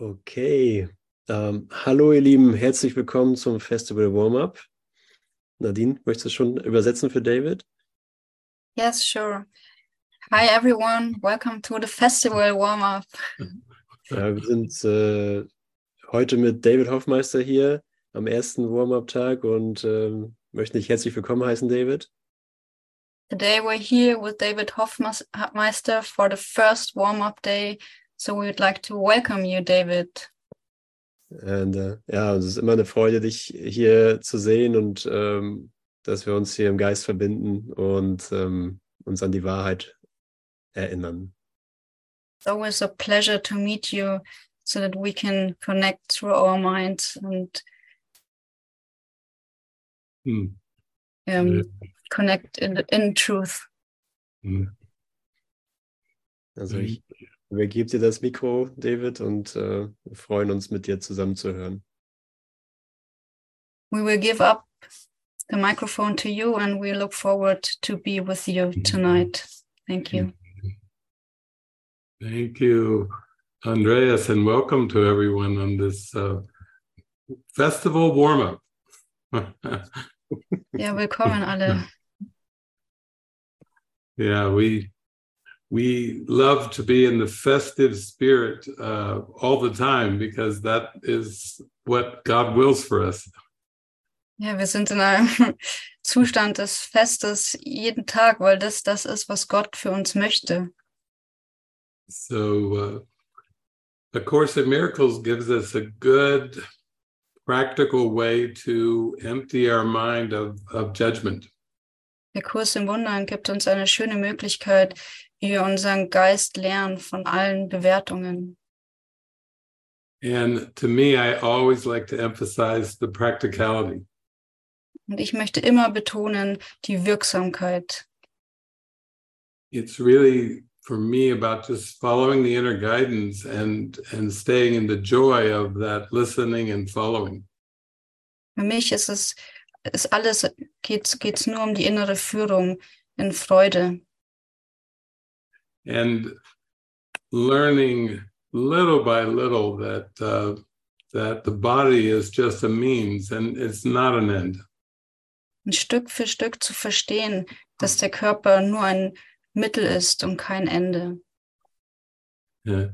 Okay. Ähm, hallo ihr Lieben, herzlich willkommen zum Festival Warm-Up. Nadine, möchtest du schon übersetzen für David? Yes, sure. Hi everyone, welcome to the festival warm-up. Ja, wir sind äh, heute mit David Hoffmeister hier am ersten Warm-Up-Tag und äh, möchten dich herzlich willkommen heißen, David. Today we're here with David Hoffmeister for the first warm-up day So we would like to welcome you, David. Und, uh, ja, es ist immer eine Freude, dich hier zu sehen und ähm, dass wir uns hier im Geist verbinden und ähm, uns an die Wahrheit erinnern. It's always a pleasure to meet you so that we can connect through our minds and hm. um, ja. connect in, in truth. Hm. Also ich übergebe dir das Mikro, David, und äh, wir freuen uns, mit dir zusammen zu hören. We will give up the microphone to you and we look forward to be with you tonight. Thank you. Thank you, Andreas, and welcome to everyone on this uh, festival warm-up. ja, willkommen alle. Yeah, we we love to be in the festive spirit uh, all the time because that is what God wills for us. Ja, wir sind in einem Zustand des Festes jeden Tag, weil das das ist, was Gott für uns möchte. So, uh, A Course in Miracles gives us a good, practical way to empty our mind of, of judgment. Der Kurs im Wundern gibt uns eine schöne Möglichkeit, wir unseren Geist lernen von allen Bewertungen. And to me, I always like to emphasize the practicality. Und ich möchte immer betonen die Wirksamkeit. It's really for me about just following the inner guidance and and staying in the joy of that listening and following. Für mich ist es ist alles geht's geht's nur um die innere Führung in Freude. And learning little by little that uh, that the body is just a means and it's not an end. Ein Stück für Stück zu verstehen, dass der Körper nur ein Mittel ist und kein Ende. Yeah.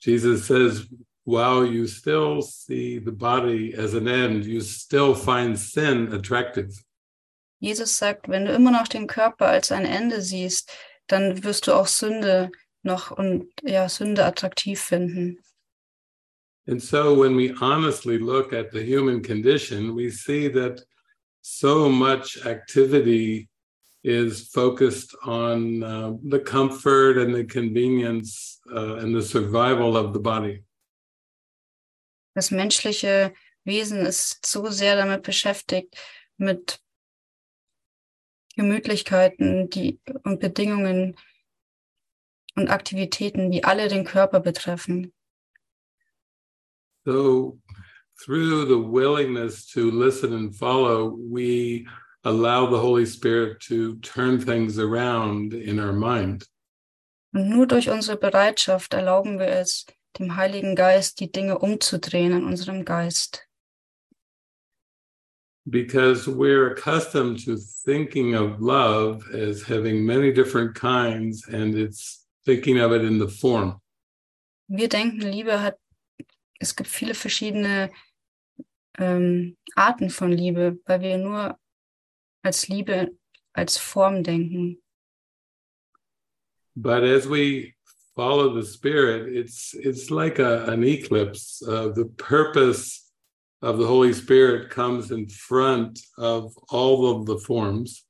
Jesus says, while you still see the body as an end, you still find sin attractive. Jesus sagt, wenn du immer noch den Körper als ein Ende siehst, dann wirst du auch Sünde noch und ja, Sünde attraktiv finden. And so when we honestly look at the human condition, we see that so much activity is focused on uh, the comfort and the convenience uh, and the survival of the body. Das menschliche Wesen ist so sehr damit beschäftigt, mit Gemütlichkeiten die, und Bedingungen und Aktivitäten, die alle den Körper betreffen. So through the willingness to listen and follow, we allow the Holy Spirit to turn things around in our mind. Und nur durch unsere Bereitschaft erlauben wir es, dem Heiligen Geist die Dinge umzudrehen in unserem Geist. Because we're accustomed to thinking of love as having many different kinds and it's thinking of it in the form. Wir denken, Liebe hat, es gibt viele verschiedene ähm, Arten von Liebe, weil wir nur als Liebe als Form denken. But as we follow the Spirit, it's it's like a, an eclipse. Uh, the purpose of the Holy Spirit comes in front of all of the forms.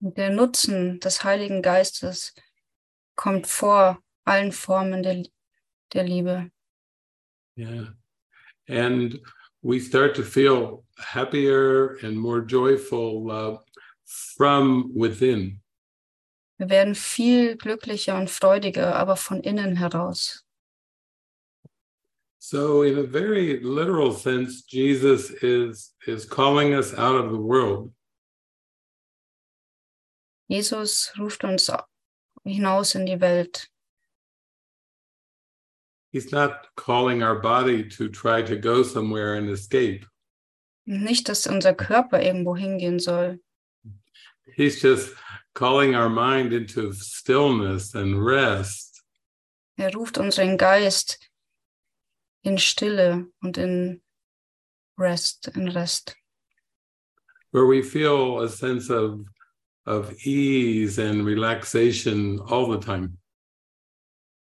Der Nutzen des Heiligen Geistes kommt vor allen Formen der, der Liebe. Yeah. And we start to feel happier and more joyful uh, from within. Wir werden viel glücklicher und freudiger, aber von innen heraus. So, in a very literal sense, Jesus is, is calling us out of the world. Jesus ruft uns hinaus in die Welt. he's not calling our body to try to go somewhere and escape. Nicht, dass unser Körper irgendwo hingehen soll. He's just calling our mind into stillness and rest. Er ruft unseren Geist in Stille und in Rest, in Rest, where we feel a sense of of ease and relaxation all the time.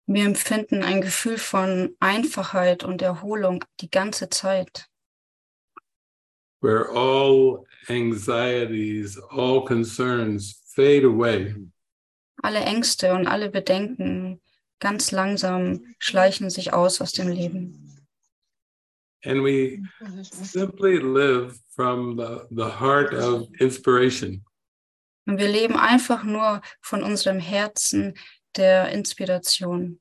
Wir empfinden ein Gefühl von Einfachheit und Erholung die ganze Zeit, where all anxieties, all concerns fade away. alle Ängste und alle Bedenken ganz langsam schleichen sich aus aus dem Leben. And we simply live from the, the heart of inspiration. Und wir leben einfach nur von unserem Herzen der Inspiration.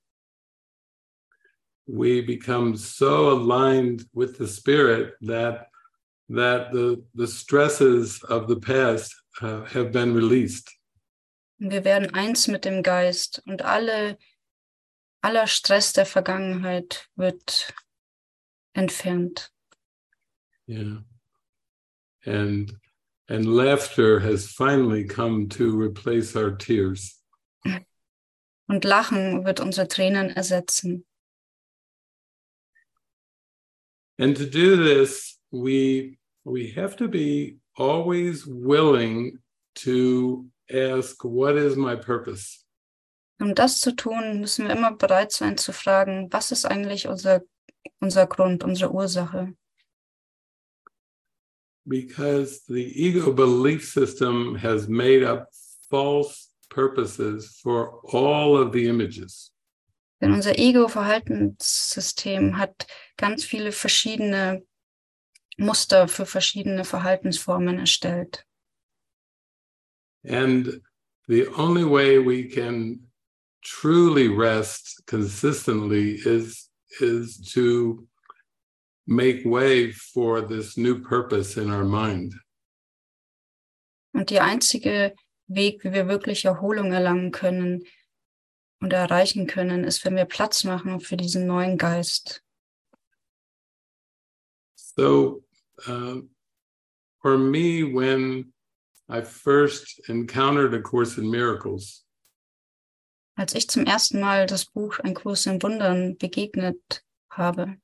We become so aligned with the spirit that that the the stresses of the past uh, have been released. Und wir werden eins mit dem Geist und alle, aller Stress der Vergangenheit wird entfernt. Yeah. And and laughter has finally come to replace our tears. Und Lachen wird unsere Tränen ersetzen. And to do this, we we have to be always willing to ask, what is my purpose? Um das zu tun, müssen wir immer bereit sein zu fragen, was ist eigentlich unser, unser Grund, unsere Ursache? Because the ego belief system has made up false purposes for all of the images. Denn unser Ego-Verhaltenssystem hat ganz viele verschiedene Muster für verschiedene Verhaltensformen erstellt. And the only way we can truly rest consistently is is to make way for this new purpose in our mind. Und die einzige Weg, wie wir wirklich Erholung erlangen können und erreichen können, ist, wenn wir Platz machen für diesen neuen Geist. So, uh, for me, when I first encountered A Course in Miracles, Als ich zum ersten Mal das Buch Ein Kurs in Wundern begegnet habe,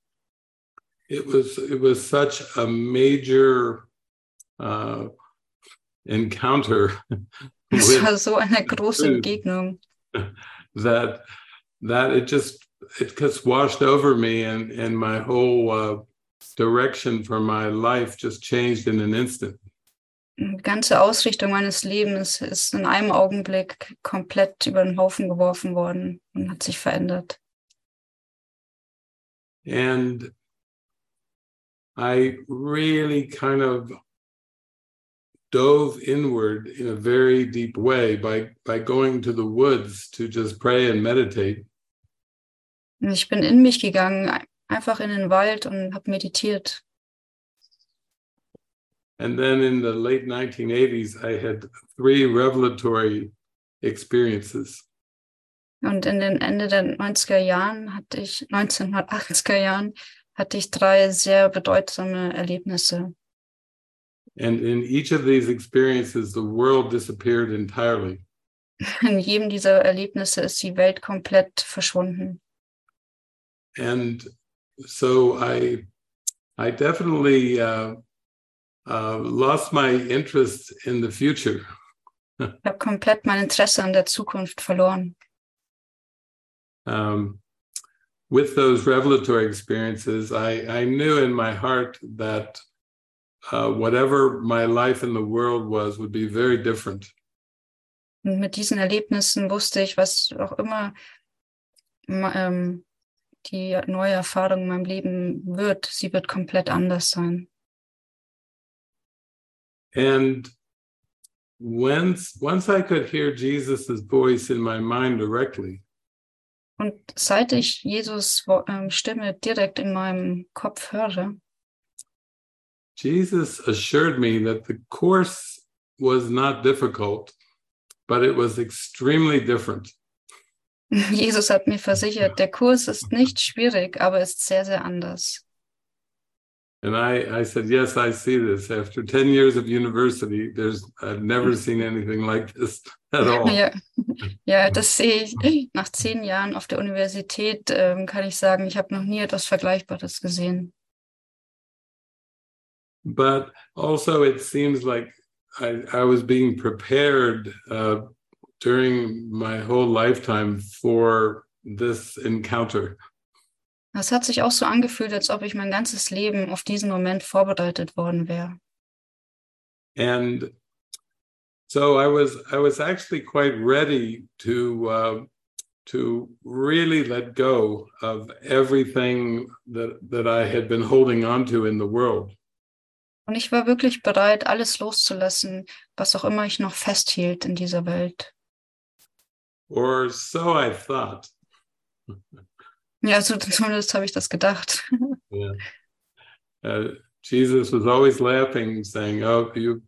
it was it was such a major uh, encounter es war so eine große. Begegnung, that that it just it just washed over me and and my whole uh, direction for my life just changed in an instant. Die ganze Ausrichtung meines Lebens ist in einem Augenblick komplett über den Haufen geworfen worden und hat sich verändert. And I really kind of dove inward in a very deep way by by going to the woods to just pray and meditate. Und ich bin in mich gegangen, einfach in den Wald und habe meditiert. And then in the late 1980s, I had three revelatory experiences. Und in den Ende der 90er Jahren hatte ich, 1980er Jahren, hatte ich drei sehr bedeutsame Erlebnisse. And in each of these experiences, the world disappeared entirely. In jedem dieser Erlebnisse ist die Welt komplett verschwunden. And so I, I definitely uh, uh, lost my interest in the future. Ich habe komplett mein Interesse an der Zukunft verloren. Um, with those revelatory experiences, I, I knew in my heart that uh, whatever my life in the world was would be very different. Und mit diesen Erlebnissen wusste ich, was auch immer ähm, die neue Erfahrung in meinem Leben wird, sie wird komplett anders sein. And once once I could hear Jesus's voice in my mind directly, Und seit ich Jesus ähm, Stimme direkt in meinem Kopf höre, Jesus assured me that the course was not difficult, but it was extremely different. Jesus hat mir versichert, der Kurs ist nicht schwierig, aber ist sehr, sehr anders. And I, I said, yes, I see this. After 10 years of university, there's I've never seen anything like this at all. Ja, ja das sehe ich. Nach zehn Jahren auf der Universität ähm, kann ich sagen, ich habe noch nie etwas Vergleichbares gesehen. But also it seems like I, I was being prepared uh, during my whole lifetime for this encounter. Es hat sich auch so angefühlt, als ob ich mein ganzes Leben auf diesen Moment vorbereitet worden wäre. And so I was I was actually quite ready to uh, to really let go of everything that that I had been holding on to in the world. Und ich war wirklich bereit, alles loszulassen, was auch immer ich noch festhielt in dieser Welt. Or so I thought. Ja, so zumindest habe ich das gedacht. Yeah. Uh, Jesus was always laughing, saying, "Oh, you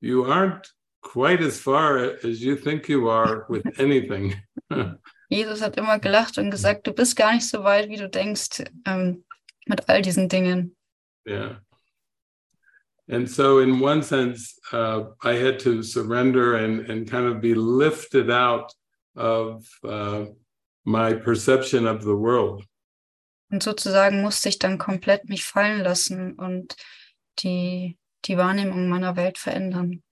you aren't quite as far as you think you are with anything." Jesus hat immer gelacht und gesagt, du bist gar nicht so weit, wie du denkst ähm, mit all diesen Dingen. yeah. And so, in one sense, uh, I had to surrender and and kind of be lifted out of uh, my perception of the world. Und sozusagen musste ich dann komplett mich fallen lassen und die, die Wahrnehmung meiner Welt verändern.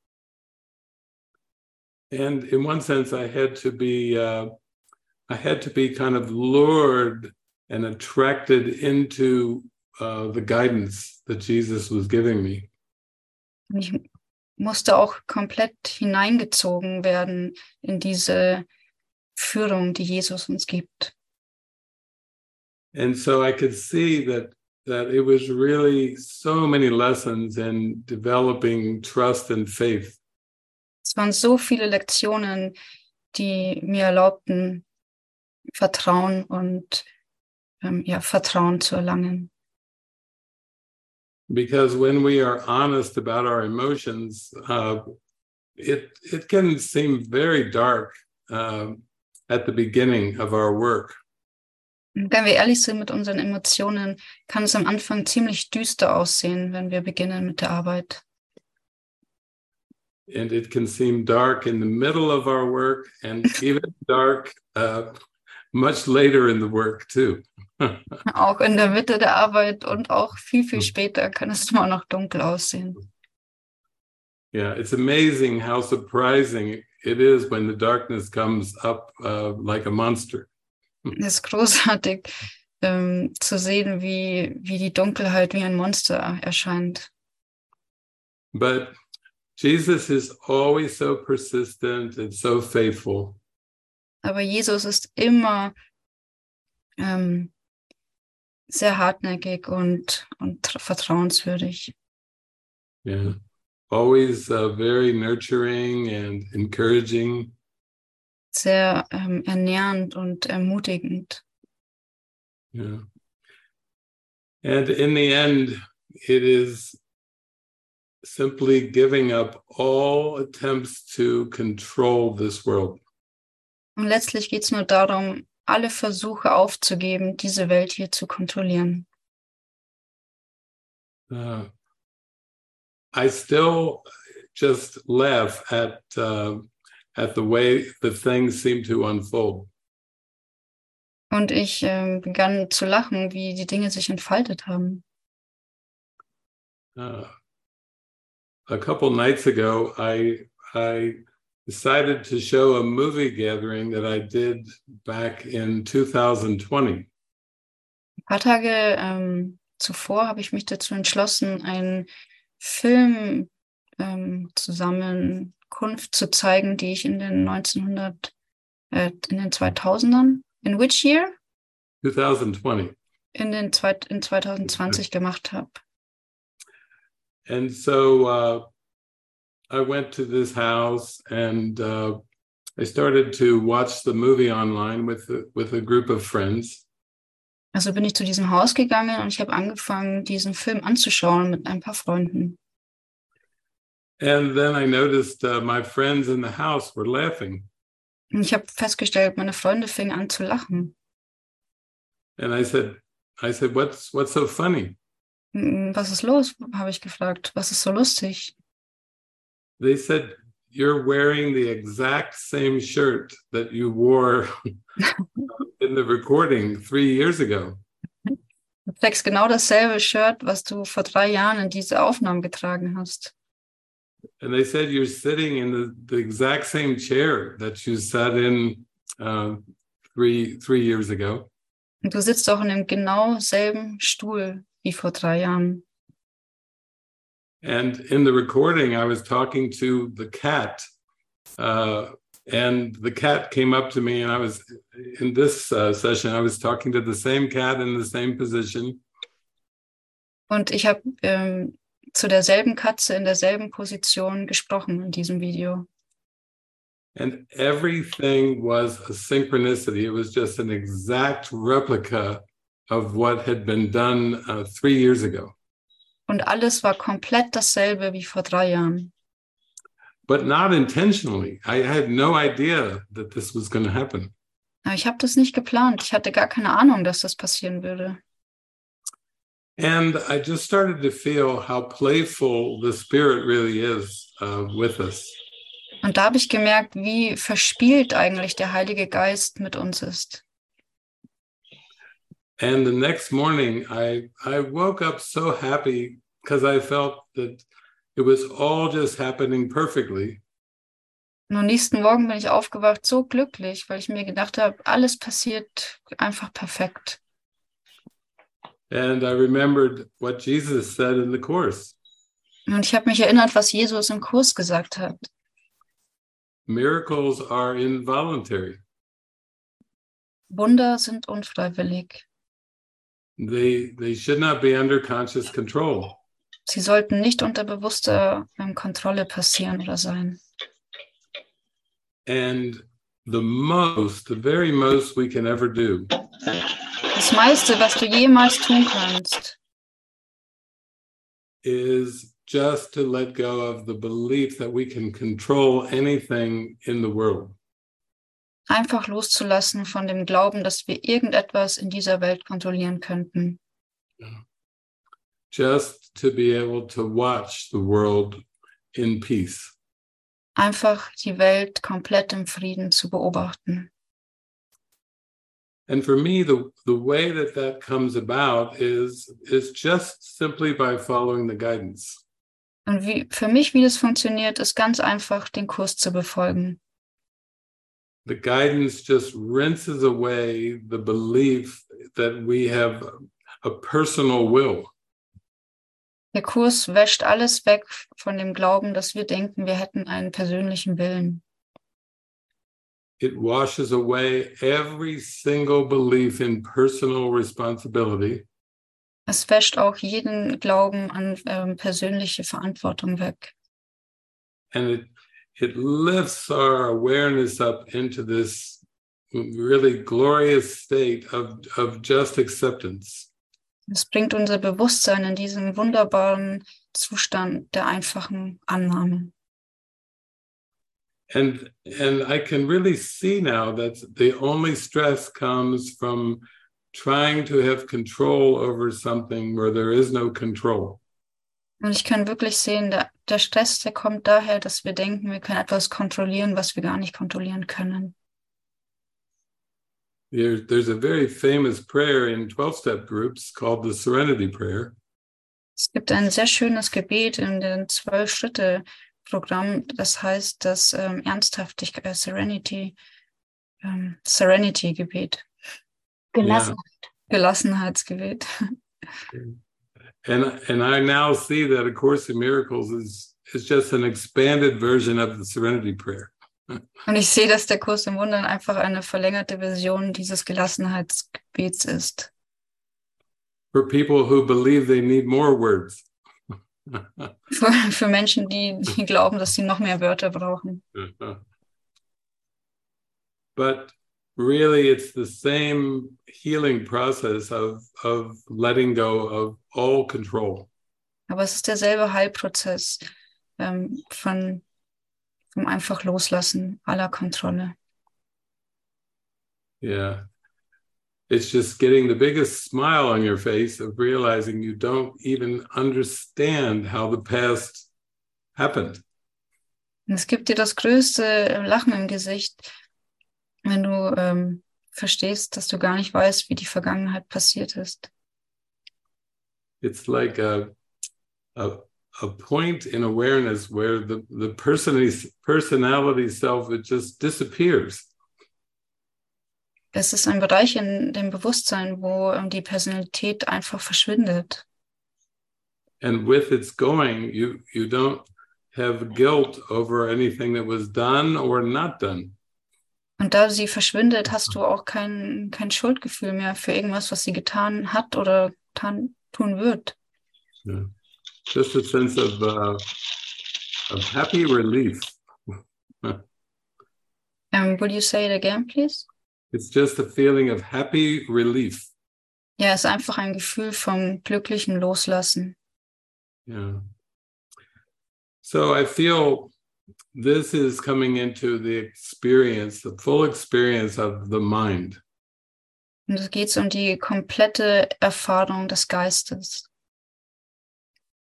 And in one sense, I had to be, uh, I had to be kind of lured and attracted into uh, the guidance that Jesus was giving me. Und ich musste auch komplett hineingezogen werden in diese Führung, die Jesus uns gibt. And so I could see that that it was really so many lessons in developing trust and faith. Es waren so viele Lektionen, die mir erlaubten, Vertrauen und ähm, ja, Vertrauen zu erlangen. Because when we are honest about our emotions, uh, it it can seem very dark um, at the beginning of our work. Wenn wir ehrlich sind mit unseren Emotionen, kann es am Anfang ziemlich düster aussehen, wenn wir beginnen mit der Arbeit. and it can seem dark in the middle of our work and even dark uh, much later in the work too. Auch in der Mitte der Arbeit und auch viel, viel später kann es immer noch dunkel aussehen. Yeah, it's amazing how surprising it is when the darkness comes up uh, like a monster. Es ist großartig ähm, zu sehen, wie, wie die Dunkelheit wie ein Monster erscheint. But Jesus is always so persistent and so faithful. Aber Jesus ist immer ähm, sehr hartnäckig und, und tra- vertrauenswürdig. Yeah. Always uh, very nurturing and encouraging. Sehr ähm, ernährend und ermutigend. Yeah. And in the end, it is simply giving up all attempts to control this world. Und letztlich geht es nur darum, alle Versuche aufzugeben, diese Welt hier zu kontrollieren. Uh, I still just laugh at uh, at the way the things seem to unfold. Und ich ähm, begann zu lachen, wie die Dinge sich entfaltet haben. Uh, a couple nights ago, I I decided to show a movie gathering that I did back in 2020. Ein paar Tage ähm, zuvor habe ich mich dazu entschlossen, einen Film ähm, Zusammenkunft zu zeigen, die ich in den 1900, äh, in den 2000ern, in which year? 2020. In den in 2020 gemacht habe. And so uh, I went to this house and uh, I started to watch the movie online with with a group of friends. Also bin ich zu diesem Haus gegangen und ich habe angefangen, diesen Film anzuschauen mit ein paar Freunden. And then I noticed uh, my friends in the house were laughing. Und ich habe festgestellt, meine Freunde fingen an zu lachen. And I said, I said, what's what's so funny? "Mm, Was ist los? habe ich gefragt. Was ist so lustig? They said, you're wearing the exact same shirt that you wore in the recording three years ago. Du trägst genau dasselbe Shirt, was du vor drei Jahren in diese Aufnahmen getragen hast. And they said you're sitting in the, the exact same chair that you sat in uh, three three years ago. Und du sitzt auch in dem genau selben Stuhl wie vor drei Jahren. And in the recording, I was talking to the cat, uh, and the cat came up to me, and I was in this uh, session. I was talking to the same cat in the same position, Und ich habe ähm, zu derselben Katze in derselben Position gesprochen in diesem Video. and everything was a synchronicity. It was just an exact replica of what had been done uh, three years ago. Und alles war komplett dasselbe wie vor drei Jahren. but not intentionally. I had no idea that this was going to happen. Aber ich habe das nicht geplant. Ich hatte gar keine Ahnung, dass das passieren würde. And I just started to feel how playful the Spirit really is uh, with us. Und da habe ich gemerkt, wie verspielt eigentlich der Heilige Geist mit uns ist. And the next morning, I, I woke up so happy because I felt that it was all just happening perfectly. Und am nächsten Morgen bin ich aufgewacht, so glücklich, weil ich mir gedacht habe, alles passiert einfach perfekt. And I remembered what Jesus said in the Course Und ich habe mich erinnert, was Jesus im Kurs gesagt hat. miracles are involuntary, Wunder sind unfreiwillig. They, they should not be under conscious control. Sie sollten nicht unter bewusster ähm, Kontrolle passieren oder sein. And the most, the very most we can ever do Das meiste, was du jemals tun kannst, is just to let go of the belief that we can control anything in the world. Einfach loszulassen von dem Glauben, dass wir irgendetwas in dieser Welt kontrollieren könnten. Just to be able to watch the world in peace. Einfach die Welt komplett im Frieden zu beobachten. And for me, the, the way that that comes about is, is just simply by following the guidance. Und wie, für mich, wie das funktioniert, ist ganz einfach, den Kurs zu befolgen. The guidance just rinses away the belief that we have a personal will. Der Kurs wäscht alles weg von dem Glauben, dass wir denken, wir hätten einen persönlichen Willen. It washes away every single belief in personal responsibility. Es wäscht auch jeden Glauben an ähm, persönliche Verantwortung weg. and it it lifts our awareness up into this really glorious state of of just acceptance Es bringt unser Bewusstsein in diesen wunderbaren Zustand der einfachen Annahme. and and i can really see now that the only stress comes from trying to have control over something where there is no control Und ich kann wirklich sehen, der, der Stress, der kommt daher, dass wir denken, wir können etwas kontrollieren, was wir gar nicht kontrollieren können. there, there's a very famous prayer in 12 step groups called the serenity prayer Es gibt ein sehr schönes Gebet in dem Zwölf-Schritte-Programm, das heißt das ähm, Ernsthaftigkeit, äh, Serenity, ähm, Serenity-Gebet, Gelassen. Gelassenheitsgebet. And and i now see that a course in miracles is is just an expanded version of the serenity prayer Und ich sehe, dass der Kurs im Wundern einfach eine verlängerte Version dieses Gelassenheitsgebets ist. for people who believe they need more words Für, für Menschen, die, die glauben, dass sie noch mehr Wörter brauchen. but really it's the same healing process of of letting go of all control Aber es ist derselbe Heilprozess ähm, von, vom einfach Loslassen aller Kontrolle. Yeah. It's just getting the biggest smile on your face of realizing you don't even understand how the past happened. Und es gibt dir das größte Lachen im Gesicht, wenn du ähm, verstehst, dass du gar nicht weißt, wie die Vergangenheit passiert ist. It's like a, a, a point in awareness where the, the personality, personality self, it just disappears. Es ist ein Bereich in dem Bewusstsein, wo ähm, die Personalität einfach verschwindet. And with its going, you, you don't have guilt over anything that was done or not done. Und da sie verschwindet, hast du auch kein, kein Schuldgefühl mehr für irgendwas, was sie getan hat oder tan, tun wird. Yeah. Just a sense of, uh, of happy relief. Um, will you say it again, please? It's just a feeling of happy relief. Ja, es ist einfach ein Gefühl vom glücklichen Loslassen. Yeah. So I feel this is coming into the experience, the full experience of the mind. Und es geht um die komplette Erfahrung des Geistes.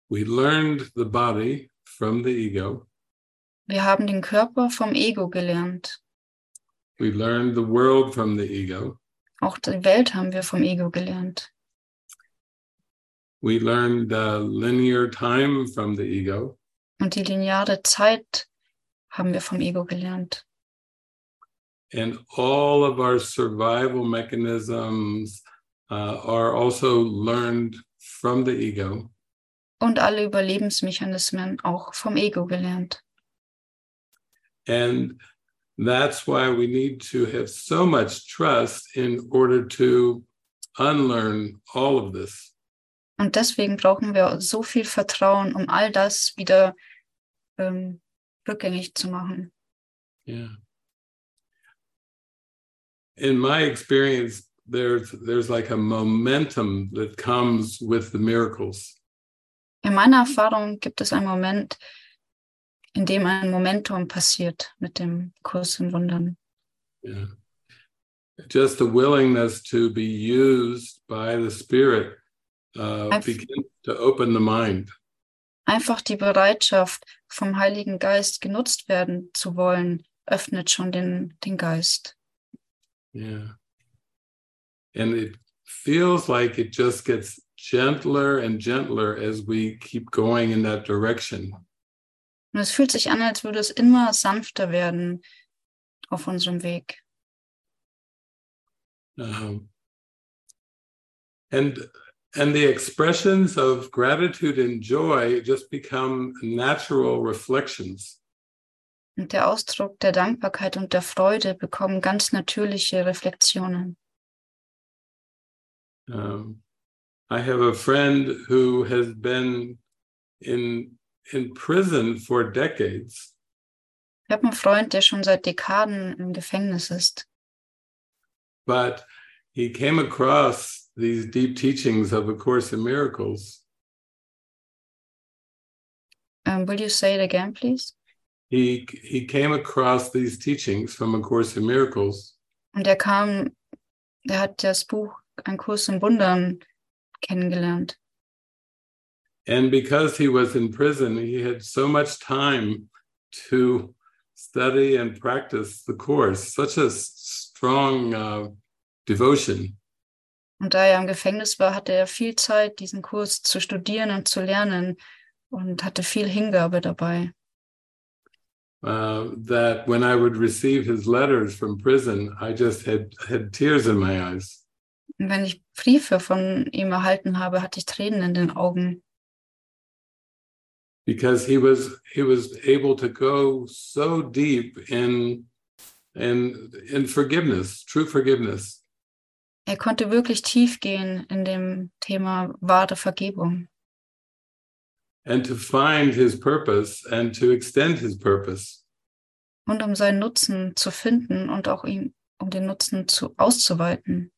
We learned the body from the ego. Wir haben den Körper vom Ego gelernt. We learned the world from the ego. Auch die Welt haben wir vom Ego gelernt. We learned uh, linear time from the ego. Und die lineare Zeit haben wir vom Ego gelernt. And all of our survival mechanisms uh, are also learned from the ego. Und alle Überlebensmechanismen auch vom Ego gelernt. And that's why we need to have so much trust in order to unlearn all of this. Und deswegen brauchen wir so viel Vertrauen, um all das wieder ähm, rückgängig zu machen. Yeah. In my experience, there's there's like a momentum that comes with the miracles. In meiner Erfahrung gibt es einen Moment, in dem ein Momentum passiert mit dem Kurs in Wundern. Yeah. Just the willingness to be used by the Spirit uh, begins to open the mind. Einfach die Bereitschaft, vom Heiligen Geist genutzt werden zu wollen, öffnet schon den, den Geist. Yeah. And it feels like it just gets gentler and gentler as we keep going in that direction. Und es fühlt sich an, als würde es immer sanfter werden auf unserem Weg. Um, and and the expressions of gratitude and joy just become natural reflections. Und der Ausdruck der Dankbarkeit und der Freude bekommen ganz natürliche Reflexionen. Um, I have a friend who has been in in prison for decades, Ich habe einen Freund, der schon seit Dekaden im Gefängnis ist. but he came across these deep teachings of A Course in Miracles. Um, will you say it again, please? He he came across these teachings from A Course in Miracles, Und er kam, er hat das Buch Ein Kurs in Wundern kennengelernt. and because he was in prison, he had so much time to study and practice the course. Such a strong uh, devotion. Und da er im Gefängnis war, hatte er viel Zeit, diesen Kurs zu studieren und zu lernen und hatte viel Hingabe dabei. uh, that when I would receive his letters from prison, I just had had tears in my eyes. Und wenn ich Briefe von ihm erhalten habe, hatte ich Tränen in den Augen, because he was he was able to go so deep in in in forgiveness, true forgiveness, er konnte wirklich tief gehen in dem Thema wahre Vergebung and to find his purpose and to extend his purpose. und um seinen Nutzen zu finden und auch ihm, um den Nutzen zu, auszuweiten.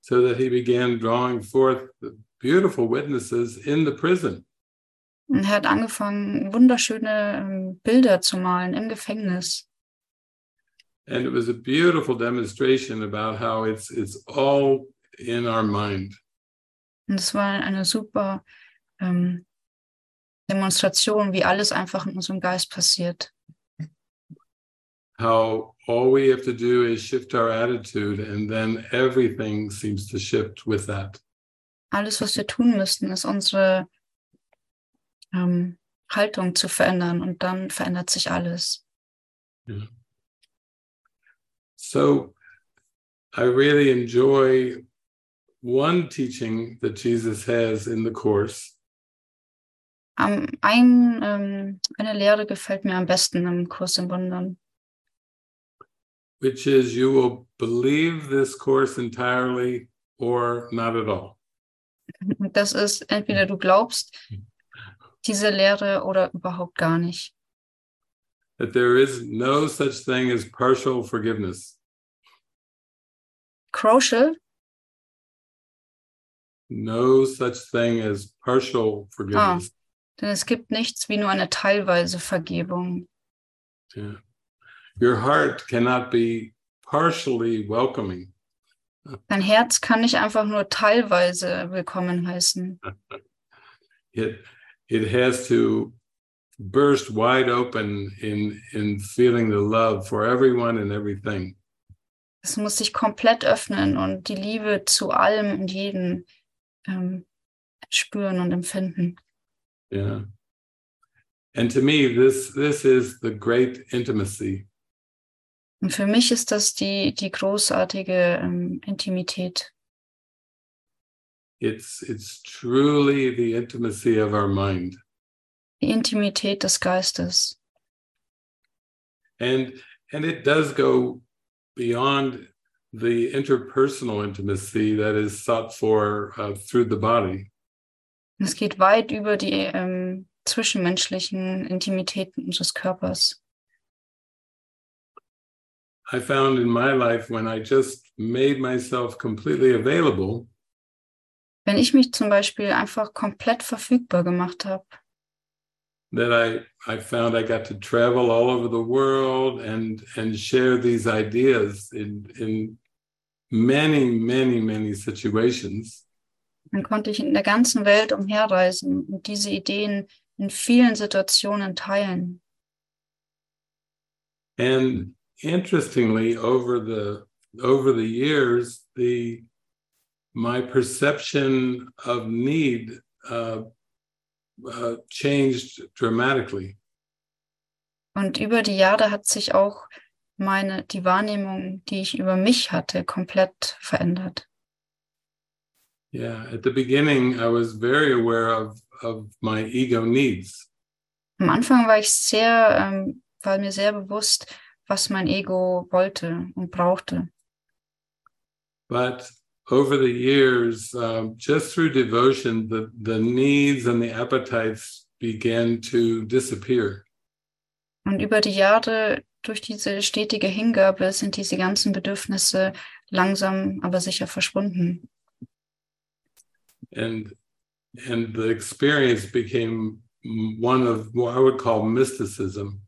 So that he began drawing forth the beautiful witnesses in the prison. Und er hat angefangen, wunderschöne ähm, Bilder zu malen im Gefängnis. And it was a beautiful demonstration about how it's it's all in our mind. Und es war eine super ähm, Demonstration, wie alles einfach in unserem Geist passiert. How all we have to do is shift our attitude, and then everything seems to shift with that. Alles, was wir tun müssten, ist unsere ähm, Haltung zu verändern und dann verändert sich alles. Yeah. So I really enjoy one teaching that Jesus has in the course, Am, ein, ähm, eine Lehre gefällt mir am besten im Kurs in Wundern. which is you will believe this course entirely or not at all. Das ist entweder du glaubst mhm. diese Lehre oder überhaupt gar nicht. That there is no such thing as partial forgiveness. Crucial, No such thing as partial forgiveness. Ah, denn es gibt nichts wie nur eine teilweise Vergebung. Yeah. Your heart cannot be partially welcoming. Dein Herz kann nicht einfach nur teilweise willkommen heißen. It it has to burst wide open in in feeling the love for everyone and everything. Es muss sich komplett öffnen und die Liebe zu allem und jedem ähm, spüren und empfinden. Yeah. And to me, this this is the great intimacy. Und für mich ist das die, die großartige ähm, Intimität. It's it's truly the intimacy of our mind. Die Intimität des Geistes. And and it does go beyond the interpersonal intimacy that is sought for uh, through the body. Es geht weit über die ähm, zwischenmenschlichen Intimitäten unseres Körpers. I found in my life when I just made myself completely available, Wenn ich mich zum Beispiel einfach komplett verfügbar gemacht habe, that I I found I got to travel all over the world and and share these ideas in in many many many situations. dann konnte ich in der ganzen Welt umherreisen und diese Ideen in vielen Situationen teilen. And interestingly, over the over the years, the my perception of need uh, uh, changed dramatically. Und über die Jahre hat sich auch meine, die Wahrnehmung, die ich über mich hatte, komplett verändert. Yeah, at the beginning, I was very aware of of my ego needs, Am Anfang war ich sehr, ähm, war mir sehr bewusst, was mein Ego wollte und brauchte. but over the years, um, just through devotion, the the needs and the appetites began to disappear. Und über die Jahre, durch diese stetige Hingabe, sind diese ganzen Bedürfnisse langsam, aber sicher verschwunden. and and the experience became one of what I would call mysticism.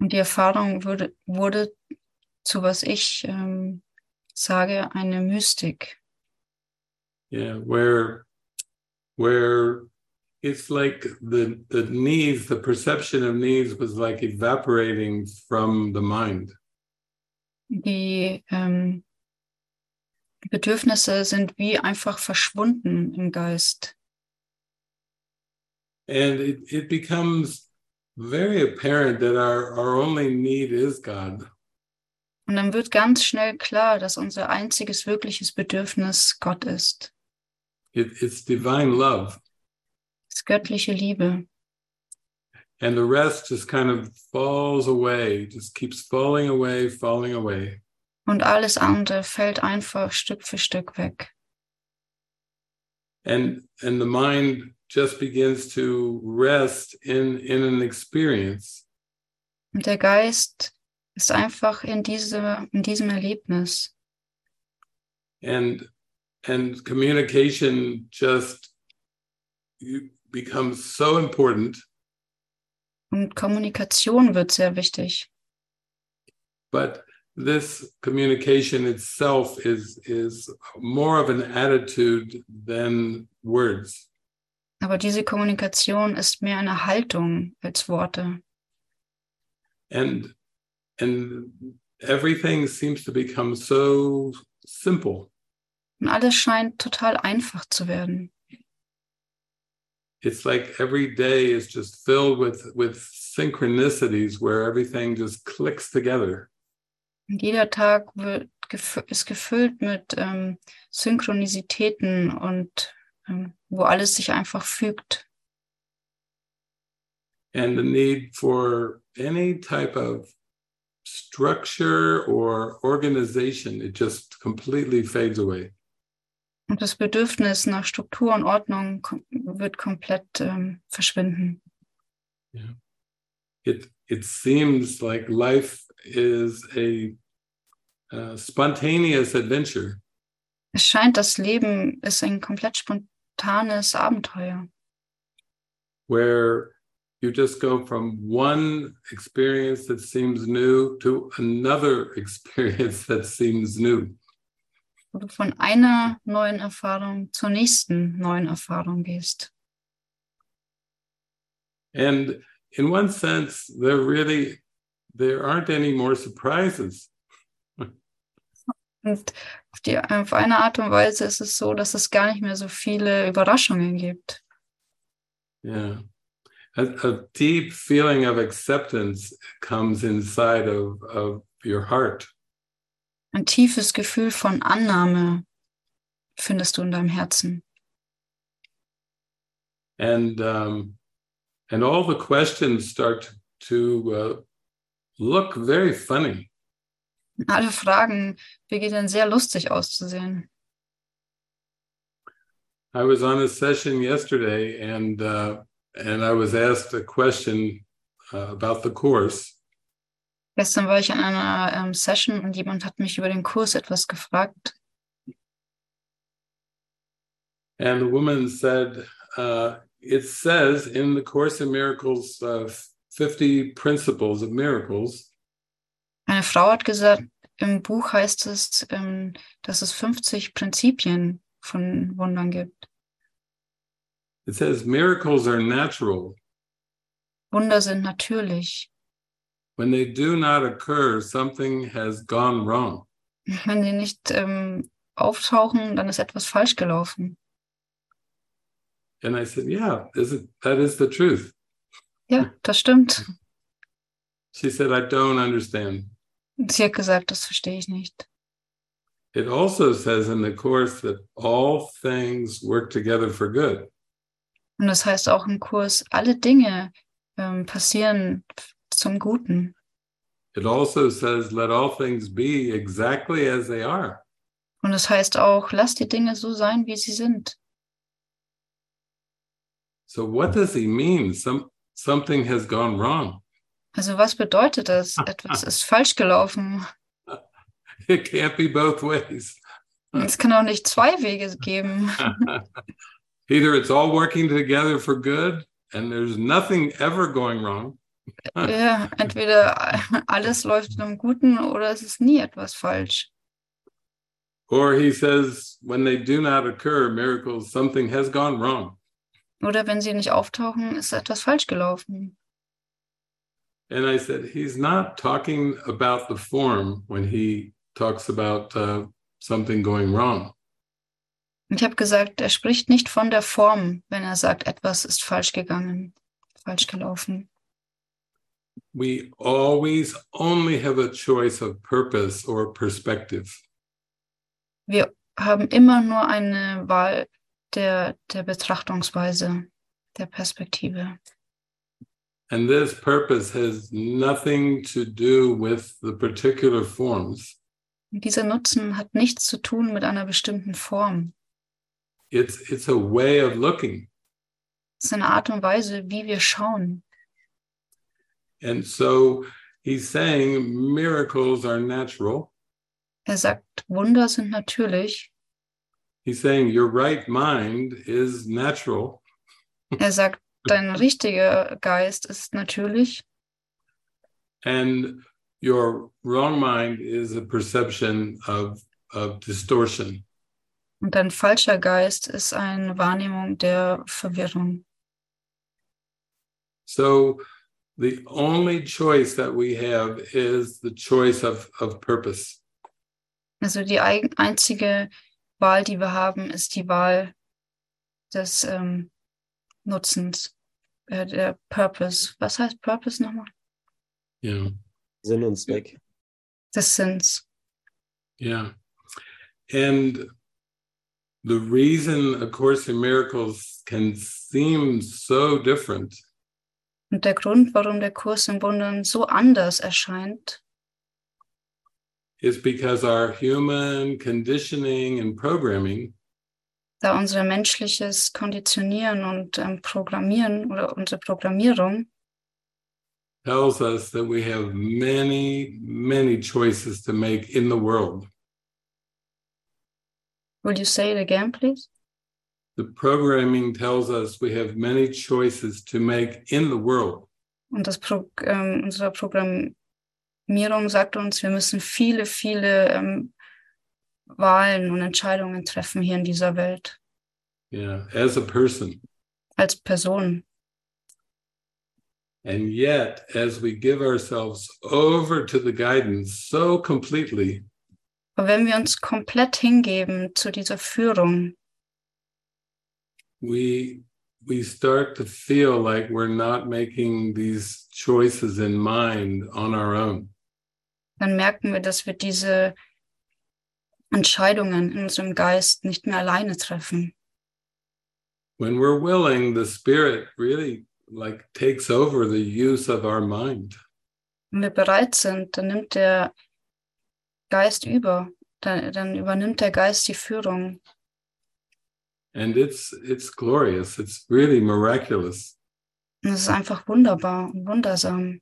Und die Erfahrung wurde, wurde zu was ich ähm, sage, eine Mystik. Yeah, where where it's like the the needs, the perception of needs was like evaporating from the mind. Die ähm, die Bedürfnisse sind wie einfach verschwunden im Geist. And it, it becomes very apparent that our, our only need is God. Und dann wird ganz schnell klar, dass unser einziges wirkliches Bedürfnis Gott ist. It, it's divine love. Das göttliche Liebe. And the rest just kind of falls away, just keeps falling away, falling away. Und alles andere fällt einfach Stück für Stück weg. and and the mind just begins to rest in in an experience Und der Geist ist einfach in, diese, in diesem Erlebnis. and and communication just becomes so important Und Kommunikation wird sehr wichtig. but this communication itself is is more of an attitude than words. Aber diese Kommunikation ist mehr eine Haltung als Worte. And and everything seems to become so simple. Und alles scheint total einfach zu werden. It's like every day is just filled with with synchronicities where everything just clicks together. Und jeder Tag wird, ist gefüllt mit ähm, Synchronisitäten und ähm, wo alles sich einfach fügt. And the need for any type of structure or organization, it just completely fades away. Und das Bedürfnis nach Struktur und Ordnung wird komplett ähm, verschwinden. Yeah. It it seems like life is a, uh spontaneous adventure. Es scheint, das Leben ist ein komplett spontanes Abenteuer, where you just go from one experience that seems new to another experience that seems new. du von einer neuen Erfahrung zur nächsten neuen Erfahrung gehst. And in one sense, there really there aren't any more surprises. Und auf, die, auf eine Art und Weise ist es so, dass es gar nicht mehr so viele Überraschungen gibt. Yeah. A, a deep feeling of acceptance comes inside of, of your heart. Ein tiefes Gefühl von Annahme findest du in deinem Herzen. And um, and all the questions start to uh, look very funny. Alle Fragen beginnen sehr lustig auszusehen. I was on a session yesterday, and uh, and I was asked a question uh, about the course, Gestern war ich an einer ähm, Session und jemand hat mich über den Kurs etwas gefragt. and the woman said, uh, "It says in the Course in Miracles, uh, fifty principles of miracles, Eine Frau hat gesagt, im Buch heißt es, ähm, dass es 50 Prinzipien von Wundern gibt. It says miracles are natural. Wunder sind natürlich. When they do not occur, something has gone wrong." Wenn sie nicht ähm, auftauchen, dann ist etwas falsch gelaufen. And I said, "Yeah, is it, that is the truth." Ja, das stimmt. She said, "I don't understand." Sie hat gesagt, das verstehe ich nicht. It also says in the course that all things work together for good. Und das heißt auch im Kurs, alle Dinge ähm, passieren zum Guten. It also says, let all things be exactly as they are. Und es heißt auch, lass die Dinge so sein, wie sie sind. So what does he mean? Some something has gone wrong. Also was bedeutet das? Etwas ist falsch gelaufen. It can't be both ways. Es kann auch nicht zwei Wege geben. Either it's all working together for good and there's nothing ever going wrong, Ja, entweder alles läuft im Guten oder es ist nie etwas falsch. or he says when they do not occur miracles something has gone wrong. Oder wenn sie nicht auftauchen, ist etwas falsch gelaufen. And I said he's not talking about the form when he talks about uh, something going wrong. Und ich habe gesagt, er spricht nicht von der Form, wenn er sagt, etwas ist falsch gegangen, falsch gelaufen. we always only have a choice of purpose or perspective. Wir haben immer nur eine Wahl der, der Betrachtungsweise, der Perspektive. And this purpose has nothing to do with the particular forms. Und dieser Nutzen hat nichts zu tun mit einer bestimmten Form. It's it's a way of looking. Es ist eine Art und Weise, wie wir schauen. And so he's saying miracles are natural. Er sagt, Wunder sind natürlich. He's saying your right mind is natural. Er sagt, dein richtiger Geist ist natürlich. And your wrong mind is a perception of, of distortion. Und ein falscher Geist ist eine Wahrnehmung der Verwirrung. So the only choice that we have is the choice of, of purpose. Also die einzige Wahl, die wir haben, ist die Wahl des ähm, Nutzens, äh, der Purpose. Was heißt Purpose nochmal? Yeah. Sinn und Zweck. Des Sinns. Yeah. And the reason A Course in Miracles can seem so different Und der Grund, warum der Kurs im Wundern so anders erscheint, is because our human conditioning and programming da unser menschliches Konditionieren und ähm, Programmieren oder unsere Programmierung tells us that we have many, many choices to make in the world. Will you say it again, please? The programming tells us we have many choices to make in the world. Und das Pro ähm, unsere Programmierung sagt uns, wir müssen viele, viele ähm, Wahlen und Entscheidungen treffen hier in dieser Welt Yeah, as a person. als Person. And yet, as we give ourselves over to the guidance so completely, Aber wenn wir uns komplett hingeben zu dieser Führung, we we start to feel like we're not making these choices in mind on our own. dann merken wir, dass wir diese Entscheidungen in unserem Geist nicht mehr alleine treffen. When we're willing, the spirit really like takes over the use of our mind. Wenn wir bereit sind, dann nimmt der Geist über, dann, dann übernimmt der Geist die Führung. And it's it's glorious. It's really miraculous. Und es ist einfach wunderbar und wundersam.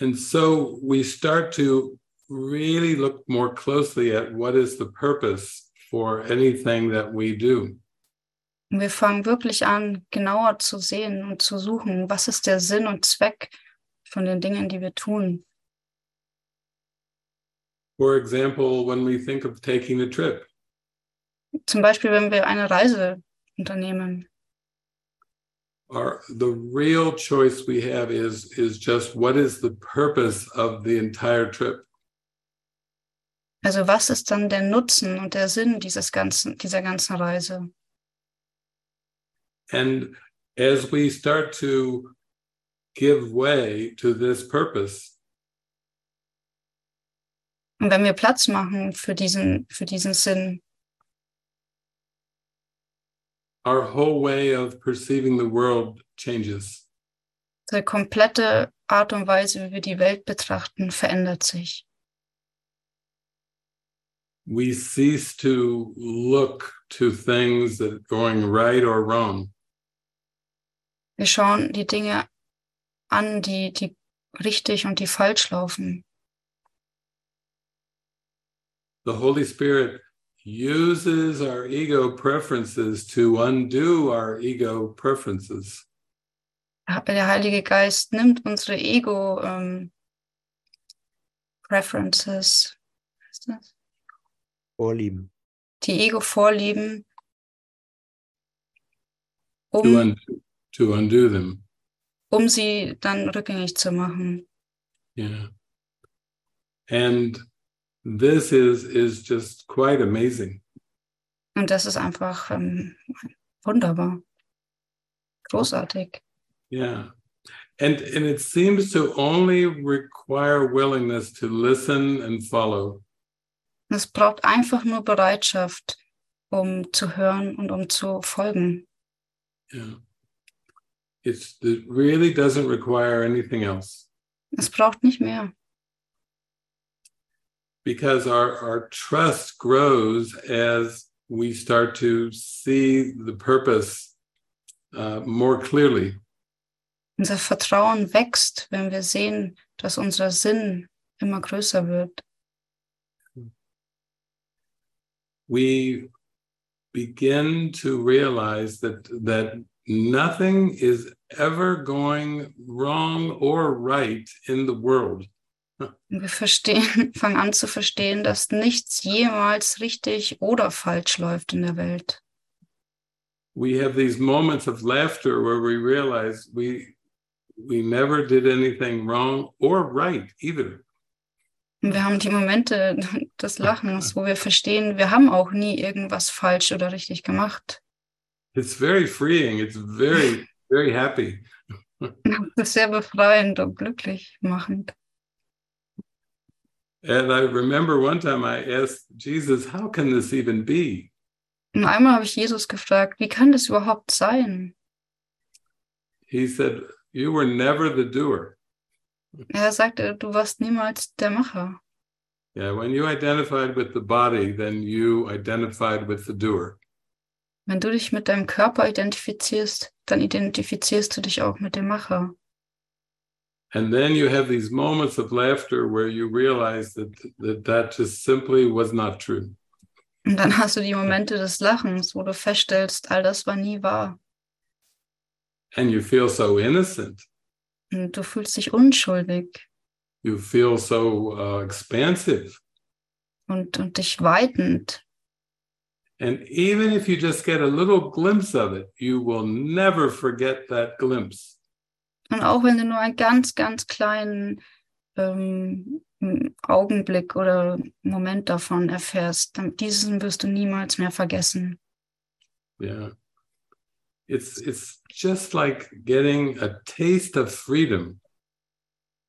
And so we start to really look more closely at what is the purpose for anything that we do. Wir fangen wirklich an, genauer zu sehen und zu suchen, was ist der Sinn und Zweck von den Dingen, die wir tun. For example, when we think of taking a trip, Zum Beispiel, wenn wir eine Reise unternehmen. our the real choice we have is is just what is the purpose of the entire trip. Also was ist dann der Nutzen und der Sinn dieses ganzen, dieser ganzen Reise? And as we start to give way to this purpose, Und wenn wir Platz machen für diesen, für diesen Sinn, our whole way of perceiving the world changes. die komplette Art und Weise, wie wir die Welt betrachten, verändert sich. We cease to look to things that are going right or wrong. Wir schauen die Dinge an, die, die richtig und die falsch laufen. The Holy Spirit uses our ego preferences to undo our ego preferences. Der Heilige Geist nimmt unsere Ego ähm, Preferences, was ist? Vorlieben. die Ego-Vorlieben, To, um, undo, to undo them. um sie dann rückgängig zu machen. Yeah. And this is is just quite amazing. Und das ist einfach ähm, wunderbar, großartig. Yeah. And and it seems to only require willingness to listen and follow. Es braucht einfach nur Bereitschaft, um zu hören und um zu folgen. Yeah. It's it really doesn't require anything else Es braucht nicht mehr, because our our trust grows as we start to see the purpose uh, more clearly. unser Vertrauen wächst, wenn wir sehen, dass unser Sinn immer größer wird. we begin to realize that that nothing is ever going wrong or right in the world. Wir verstehen, fangen an zu verstehen, dass nichts jemals richtig oder falsch läuft in der Welt. We have these moments of laughter where we realize we we never did anything wrong or right either. Wir haben die Momente des Lachens, wo wir verstehen, wir haben auch nie irgendwas falsch oder richtig gemacht. It's very freeing. It's very, very happy. Das ist sehr befreiend und glücklich machend. And I remember one time I asked Jesus, how can this even be? Und einmal habe ich Jesus gefragt, wie kann das überhaupt sein? He said, You were never the doer. Er sagte, du warst niemals der Macher. Yeah, when you identified with the body, then you identified with the doer. Wenn du dich mit deinem Körper identifizierst, dann identifizierst du dich auch mit dem Macher. And then you have these moments of laughter where you realize that that, that just simply was not true. Und dann hast du die Momente des Lachens, wo du feststellst, all das war nie wahr. And you feel so innocent. Und du fühlst dich unschuldig You feel so uh, expansive. und, und dich weitend. And even if you just get a little glimpse of it, you will never forget that glimpse. Und auch wenn du nur einen ganz, ganz kleinen ähm, Augenblick oder Moment davon erfährst, dann diesen wirst du niemals mehr vergessen. Yeah. It's it's just like getting a taste of freedom.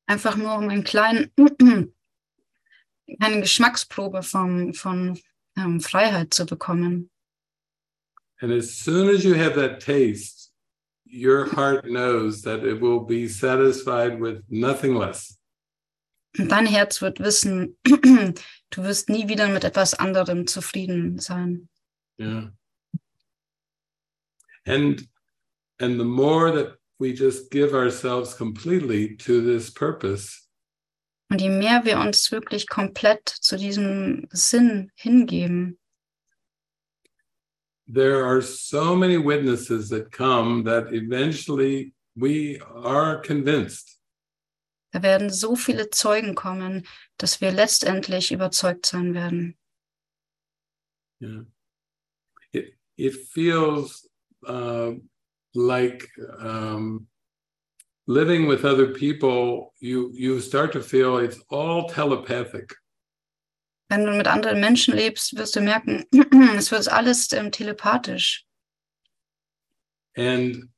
Einfach nur um einen kleinen, eine Geschmacksprobe von, von ähm, Freiheit zu bekommen. And as soon as you have that taste, your heart knows that it will be satisfied with nothing less. Dein Herz wird wissen, du wirst nie wieder mit etwas anderem zufrieden sein. Yeah. And and the more that we just give ourselves completely to this purpose, Und je mehr wir uns wirklich komplett zu diesem Sinn hingeben, there are so many witnesses that come that eventually we are convinced da werden so viele Zeugen kommen, dass wir letztendlich überzeugt sein werden. Yeah. It it feels uh, like um, living with other people. You you start to feel it's all telepathic. Wenn du mit anderen Menschen lebst, wirst du merken, es wird alles ähm, telepathisch. And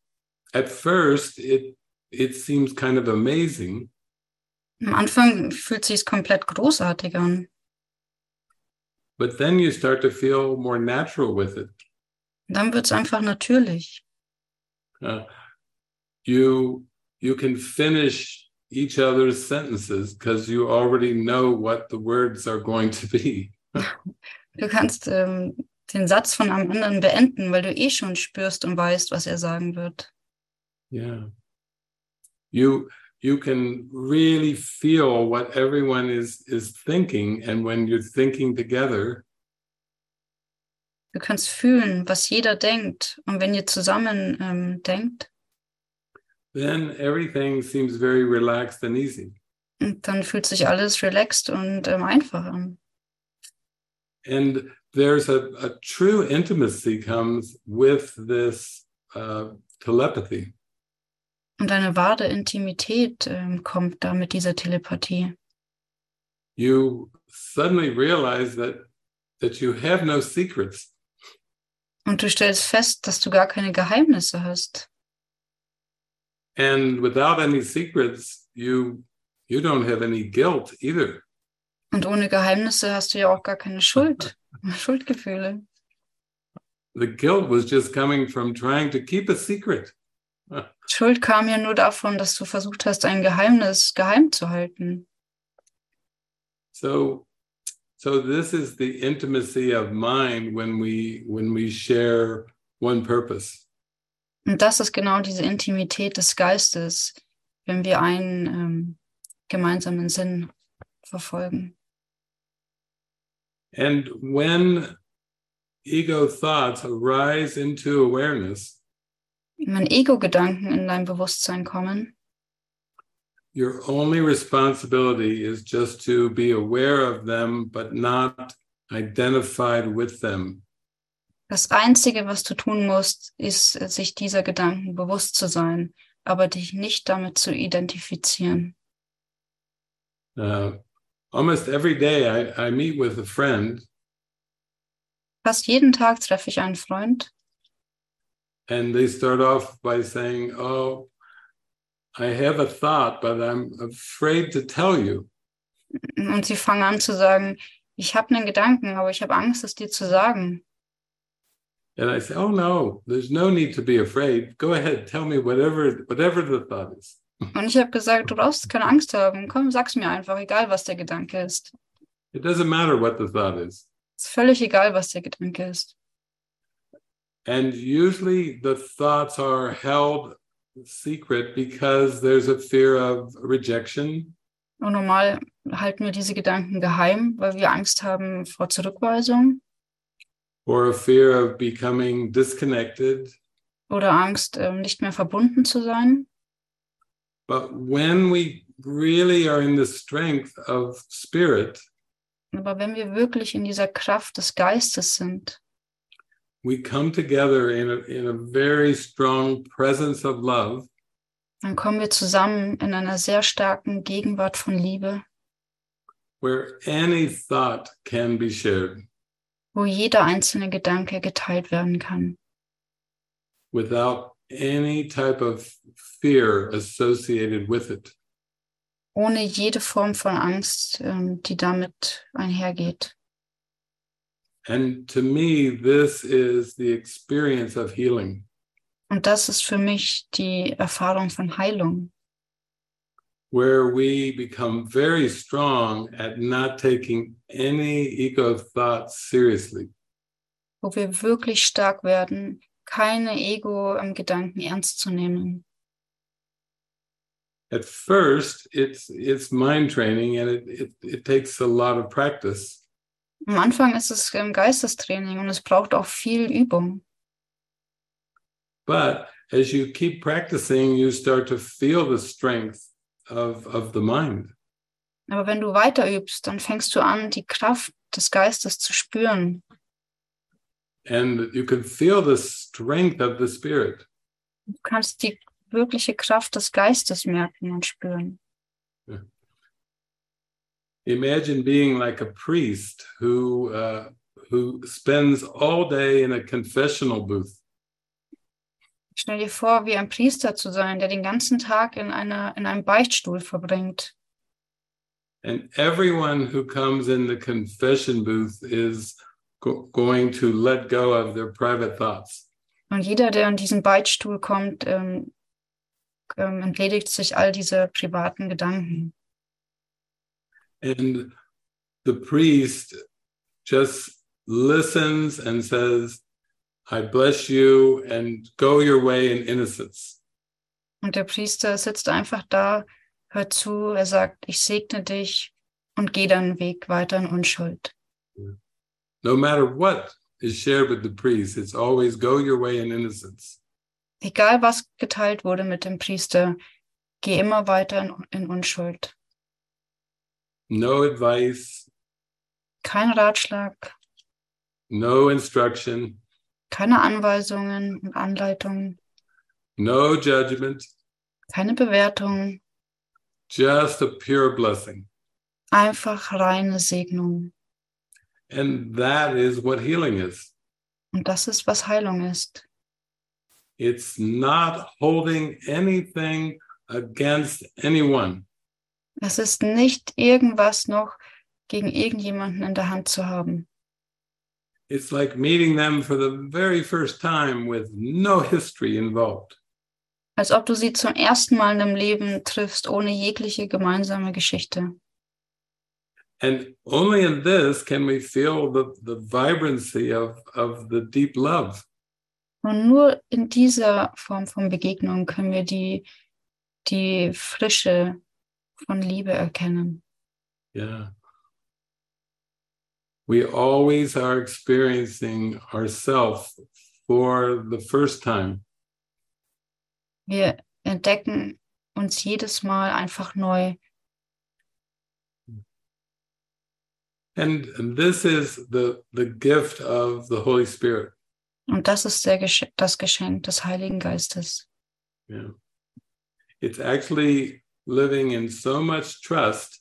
at first, it it seems kind of amazing, Am Anfang fühlt sich komplett großartig an, but then you start to feel more natural with it. dann wird es einfach natürlich. Uh, you you can finish each other's sentences because you already know what the words are going to be. Du kannst ähm, den Satz von einem anderen beenden, weil du eh schon spürst und weißt, was er sagen wird. Yeah. You you can really feel what everyone is is thinking and when you're thinking together, Du kannst fühlen, was jeder denkt. Und wenn ihr zusammen ähm, denkt, then everything seems very relaxed and easy. dann fühlt sich alles relaxed und ähm, einfach an. And there's a, a true intimacy comes with this uh, telepathy. Und eine wahre Intimität ähm, kommt da mit dieser Telepathie. You suddenly realize that that you have no secrets. Und du stellst fest, dass du gar keine Geheimnisse hast. And without any secrets, you you don't have any guilt either. Und ohne Geheimnisse hast du ja auch gar keine Schuld, Schuldgefühle. The guilt was just coming from trying to keep a secret. Schuld kam ja nur davon, dass du versucht hast, ein Geheimnis geheim zu halten. So so this is the intimacy of mind when we when we share one purpose. Und das ist genau diese Intimität des Geistes, wenn wir einen ähm, gemeinsamen Sinn verfolgen. And when ego thoughts arise into awareness, wenn Ego-Gedanken in dein Bewusstsein kommen, your only responsibility is just to be aware of them, but not identified with them. Das Einzige, was du tun musst, ist, sich dieser Gedanken bewusst zu sein, aber dich nicht damit zu identifizieren. Uh, almost every day I, I meet with a friend Fast jeden Tag treffe ich einen Freund and they start off by saying, Oh, I have a thought, but I'm afraid to tell you. und sie fangen an zu sagen, ich habe einen Gedanken, aber ich habe Angst, es dir zu sagen. And I say, Oh no, there's no need to be afraid. Go ahead, tell me whatever whatever the thought is. Und ich habe gesagt, du brauchst keine Angst haben. Komm, sag's mir einfach, egal was der Gedanke ist. It doesn't matter what the thought is. Ist völlig egal, was der Gedanke ist. And usually the thoughts are held secret because there's a fear of rejection Und normal halten wir diese Gedanken geheim, weil wir Angst haben vor Zurückweisung or a fear of becoming disconnected. oder Angst, ähm, nicht mehr verbunden zu sein. But when we really are in the strength of spirit, Aber wenn wir wirklich in dieser Kraft des Geistes sind, we come together in a, in a very strong presence of love dann kommen wir zusammen in einer sehr starken Gegenwart von Liebe, where any thought can be shared wo jeder einzelne Gedanke geteilt werden kann, without any type of fear associated with it. ohne jede Form von Angst, ähm, die damit einhergeht. And to me, this is the experience of healing. Und das ist für mich die Erfahrung von Heilung, where we become very strong at not taking any ego thoughts seriously. wo wir wirklich stark werden, keine Ego-Gedanken ernst zu nehmen. At first, it's it's mind training, and it, it it takes a lot of practice. Am Anfang ist es Geistestraining und es braucht auch viel Übung. But as you keep practicing, you start to feel the strength of of the mind, Aber wenn du weiter übst, dann fängst du an, die Kraft des Geistes zu spüren. and you can feel the strength of the spirit. Du kannst die wirkliche Kraft des Geistes merken und spüren. Imagine being like a priest who uh, who spends all day in a confessional booth. Stell dir vor, wie ein Priester zu sein, der den ganzen Tag in, einer, in einem Beichtstuhl verbringt. And everyone who comes in the confession booth is go- going to let go of their private thoughts. Und jeder, der an diesen Beichtstuhl kommt, ähm, ähm, entledigt sich all diese privaten Gedanken. And the priest just listens and says, I bless you and go your way in innocence. Und der Priester sitzt einfach da, hört zu, er sagt, ich segne dich und geh deinen Weg weiter in Unschuld. No matter what is shared with the priest, it's always go your way in innocence. Egal was geteilt wurde mit dem Priester, geh immer weiter in, in Unschuld. No advice, Kein Ratschlag, no instruction, keine Anweisungen und Anleitungen, no judgment, keine Bewertung, just a pure blessing. einfach reine Segnung. And that is what healing is. Und das ist, was Heilung ist. It's not holding anything against anyone. Es ist nicht irgendwas noch gegen irgendjemanden in der Hand zu haben. It's like meeting them for the very first time with no history involved. Als ob du sie zum ersten Mal in deinem Leben triffst, ohne jegliche gemeinsame Geschichte. And only in this can we feel the, the vibrancy of, of the deep love. Und nur in dieser Form von Begegnung können wir die, die Frische von Liebe erkennen. Yeah. We always are experiencing ourself for the first time. Wir entdecken uns jedes Mal einfach neu. And, and this is the, the gift of the Holy Spirit. Und das ist der Gesch das Geschenk des Heiligen Geistes. Yeah. It's actually living in so much trust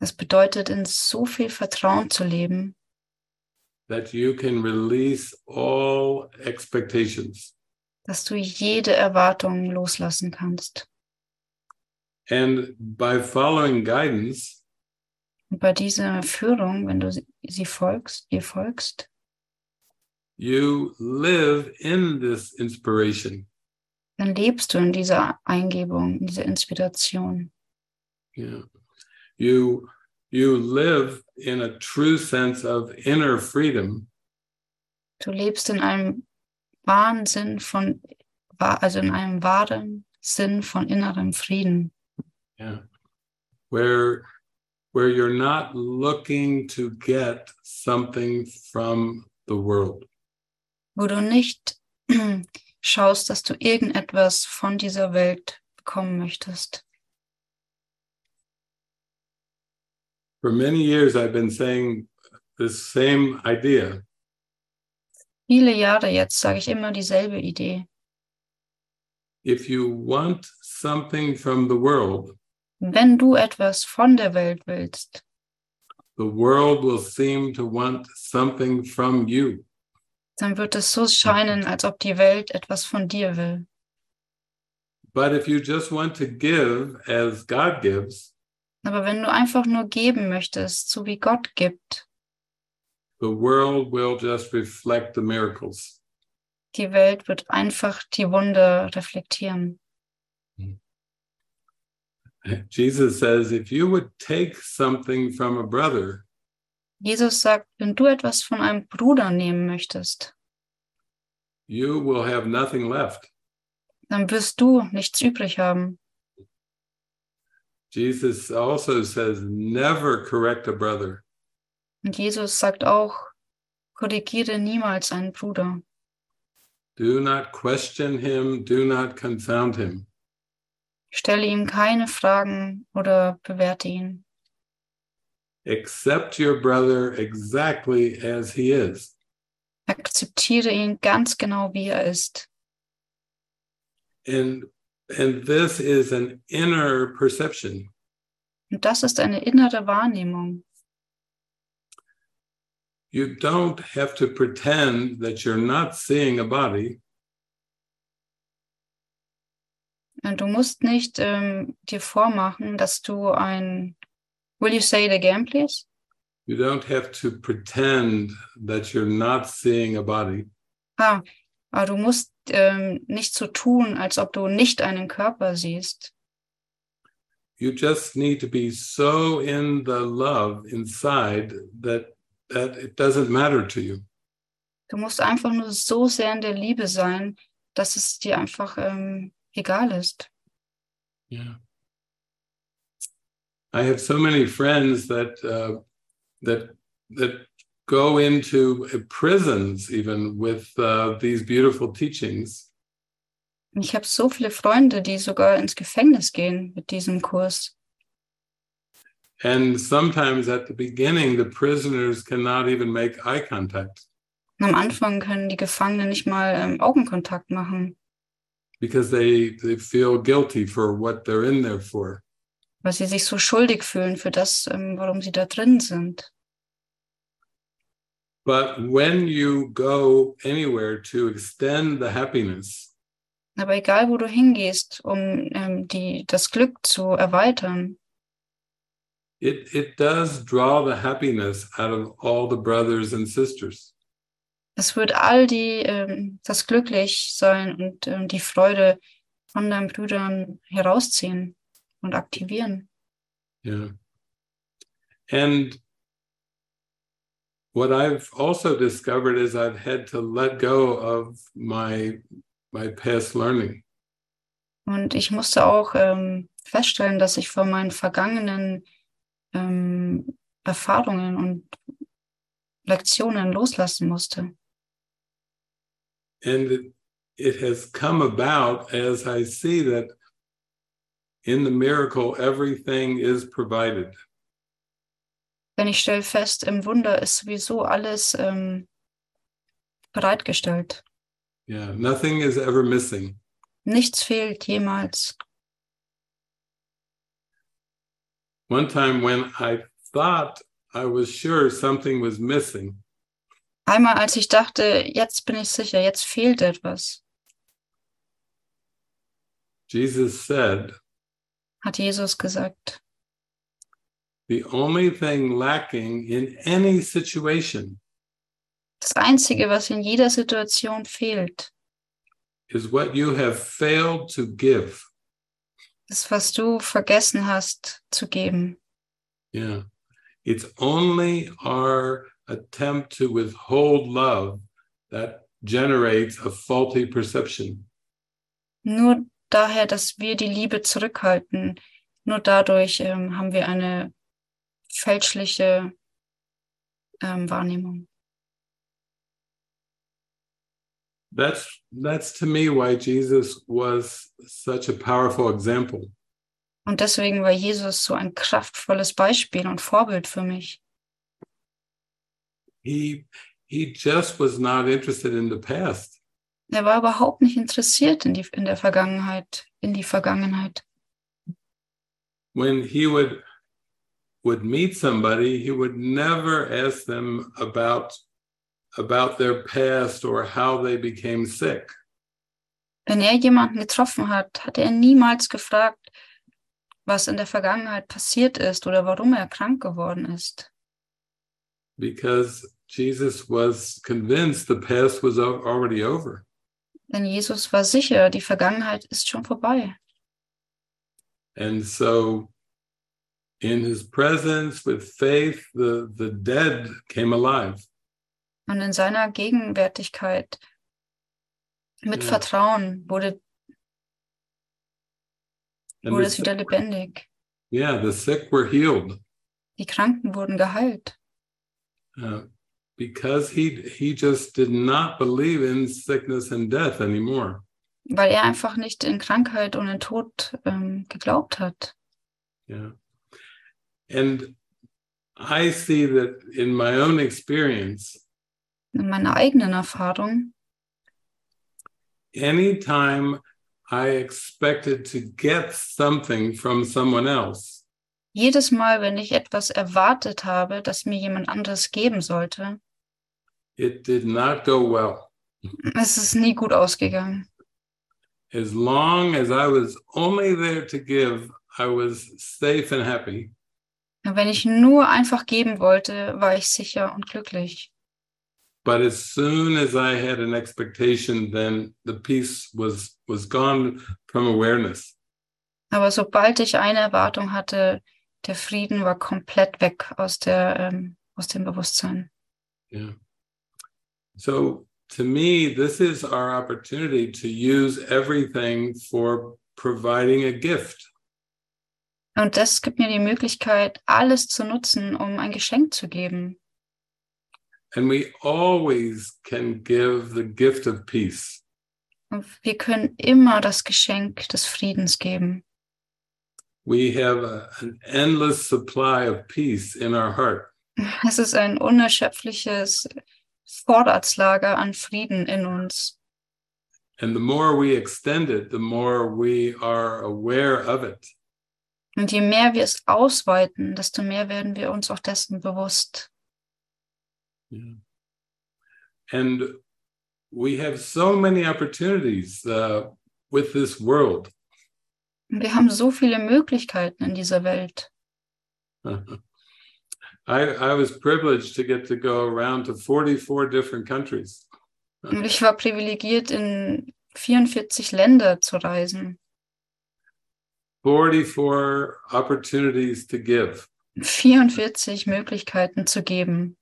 Es bedeutet, in so viel Vertrauen zu leben, that you can release all expectations. dass du jede Erwartung loslassen kannst. And by following guidance, Und bei dieser Führung, wenn du sie- sie folgst, ihr folgst, you live in this inspiration. dann lebst du in dieser Eingebung, in dieser Inspiration. Yeah. You you live in a true sense of inner freedom Du lebst in einem wahren Sinn von, also in einem wahren Sinn von innerem Frieden, yeah. where where you're not looking to get something from the world. wo du nicht schaust, dass du irgendetwas von dieser Welt bekommen möchtest. For many years I've been saying this same idea Viele Jahre jetzt sage ich immer dieselbe Idee. if you want something from the world, Wenn du etwas von der Welt willst, the world will seem to want something from you. dann wird es so scheinen, als ob die Welt etwas von dir will. But if you just want to give as God gives, Aber wenn du einfach nur geben möchtest, so wie Gott gibt, the world will just reflect the miracles. die Welt wird einfach die Wunder reflektieren. Jesus says, if you would take something from a brother, Jesus sagt, wenn du etwas von einem Bruder nehmen möchtest, you will have nothing left. dann wirst du nichts übrig haben. Jesus also says, never correct a brother. Und Jesus sagt auch, korrigiere niemals einen Bruder. Do not question him, do not confound him. Stelle ihm keine Fragen oder bewerte ihn. Accept your brother exactly as he is. Akzeptiere ihn ganz genau, wie er ist. And and this is an inner perception. Und das ist eine innere Wahrnehmung. You don't have to pretend that you're not seeing a body. Und du musst nicht ähm, dir vormachen, dass du ein. Will you say it again, please? You don't have to pretend that you're not seeing a body. Ah, aber du musst ähm, nicht so tun, als ob du nicht einen Körper siehst. You just need to be so in the love inside that that it doesn't matter to you. Du musst einfach nur so sehr in der Liebe sein, dass es dir einfach ähm, egal ist. Yeah. I have so many friends that uh, that that go into prisons even with uh, these beautiful teachings, Ich habe so viele Freunde, die sogar ins Gefängnis gehen mit diesem Kurs. and sometimes at the beginning the prisoners cannot even make eye contact am Anfang können die Gefangenen nicht mal ähm, Augenkontakt machen, because they they feel guilty for what they're in there for. weil sie sich so schuldig fühlen für das, ähm, warum sie da drin sind. But when you go anywhere to extend the happiness, Aber egal, wo du hingehst, um ähm, die, das Glück zu erweitern, it it does draw the happiness out of all the brothers and sisters. es wird all die, ähm, das Glücklichsein und ähm, die Freude von deinen Brüdern herausziehen und aktivieren. Yeah. And what I've also discovered is I've had to let go of my my past learning. Und ich musste auch ähm, feststellen, dass ich von meinen vergangenen ähm, Erfahrungen und Lektionen loslassen musste. And it has come about as I see that in the miracle, everything is provided. Denn ich stelle fest, im Wunder ist sowieso alles ähm, bereitgestellt. Yeah, nothing is ever missing. Nichts fehlt jemals. One time when I thought I was sure something was missing, Einmal, als ich dachte, jetzt bin ich sicher, jetzt fehlt etwas, Jesus said, hat Jesus gesagt. The only thing lacking in any situation Das Einzige, was in jeder Situation fehlt, is what you have failed to give. ist, was du vergessen hast zu geben. Yeah. It's only our attempt to withhold love that generates a faulty perception. Nur daher, dass wir die Liebe zurückhalten, nur dadurch ähm, haben wir eine fälschliche ähm, Wahrnehmung. That's that's to me why Jesus was such a powerful example. Und deswegen war Jesus so ein kraftvolles Beispiel und Vorbild für mich. He he just was not interested in the past. Er war überhaupt nicht interessiert in, die, in der Vergangenheit, in die Vergangenheit. When he would would meet somebody, he would never ask them about about their past or how they became sick. Wenn er jemanden getroffen hat, hat er niemals gefragt, was in der Vergangenheit passiert ist oder warum er krank geworden ist. because Jesus was convinced the past was already over. Denn Jesus war sicher, die Vergangenheit ist schon vorbei. And so, in his presence with faith, the, the dead came alive. Und in seiner Gegenwärtigkeit mit Ja. Vertrauen wurde, And wurde es wieder lebendig. yeah, the sick were healed Die Kranken wurden geheilt, uh, because he, he just did not believe in sickness and death anymore. weil er einfach nicht in Krankheit und in Tod ähm, geglaubt hat. Yeah. And I see that in my own experience, In meiner eigenen Erfahrung, anytime I expected to get something from someone else, jedes Mal, wenn ich etwas erwartet habe, das mir jemand anderes geben sollte, it did not go well. es ist nie gut ausgegangen. As long as I was only there to give, I was safe and happy. Wenn ich nur einfach geben wollte, war ich sicher und glücklich. But as soon as I had an expectation, then the peace was was gone from awareness. Aber sobald ich eine Erwartung hatte, der Frieden war komplett weg aus, der, ähm, aus dem Bewusstsein. Yeah. So to me, this is our opportunity to use everything for providing a gift. Und das gibt mir die Möglichkeit, alles zu nutzen, um ein Geschenk zu geben. And we always can give the gift of peace. Und wir können immer das Geschenk des Friedens geben. We have a, an endless supply of peace in our heart. Es ist ein unerschöpfliches Vorratslager an Frieden in uns. And the more we extend it, the more we are aware of it. Und je mehr wir es ausweiten, desto mehr werden wir uns auch dessen bewusst. Yeah. And we have so many opportunities uh, with this world. Wir haben so viele Möglichkeiten in dieser Welt. I, I was privileged to get to go around to 44 different countries. Und ich war privilegiert, in 44 Länder zu reisen. 44 opportunities to give. 44 Möglichkeiten zu geben.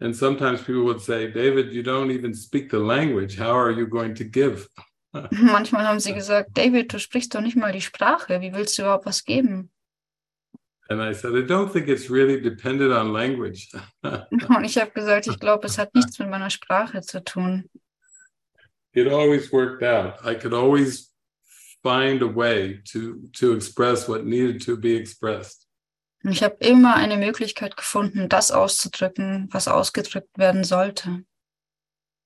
And sometimes people would say, David, you don't even speak the language. How are you going to give? Manchmal haben sie gesagt, David, du sprichst doch nicht mal die Sprache. Wie willst du überhaupt was geben? And I said, I don't think it's really dependent on language. Und ich habe gesagt, ich glaube, es hat nichts mit meiner Sprache zu tun. it always worked out. I could always find a way to to express what needed to be expressed. Ich habe immer eine Möglichkeit gefunden, das auszudrücken, was ausgedrückt werden sollte.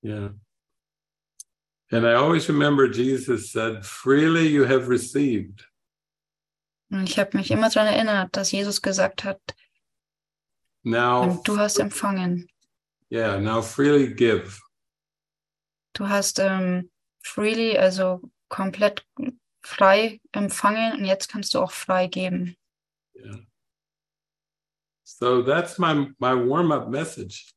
Yeah. And I always remember Jesus said, freely you have received. Und ich habe mich immer daran erinnert, dass Jesus gesagt hat, Now, du hast empfangen. yeah, now freely give. Du hast ähm, freely, also komplett frei empfangen und jetzt kannst du auch frei geben. Yeah. So that's my my warm-up message.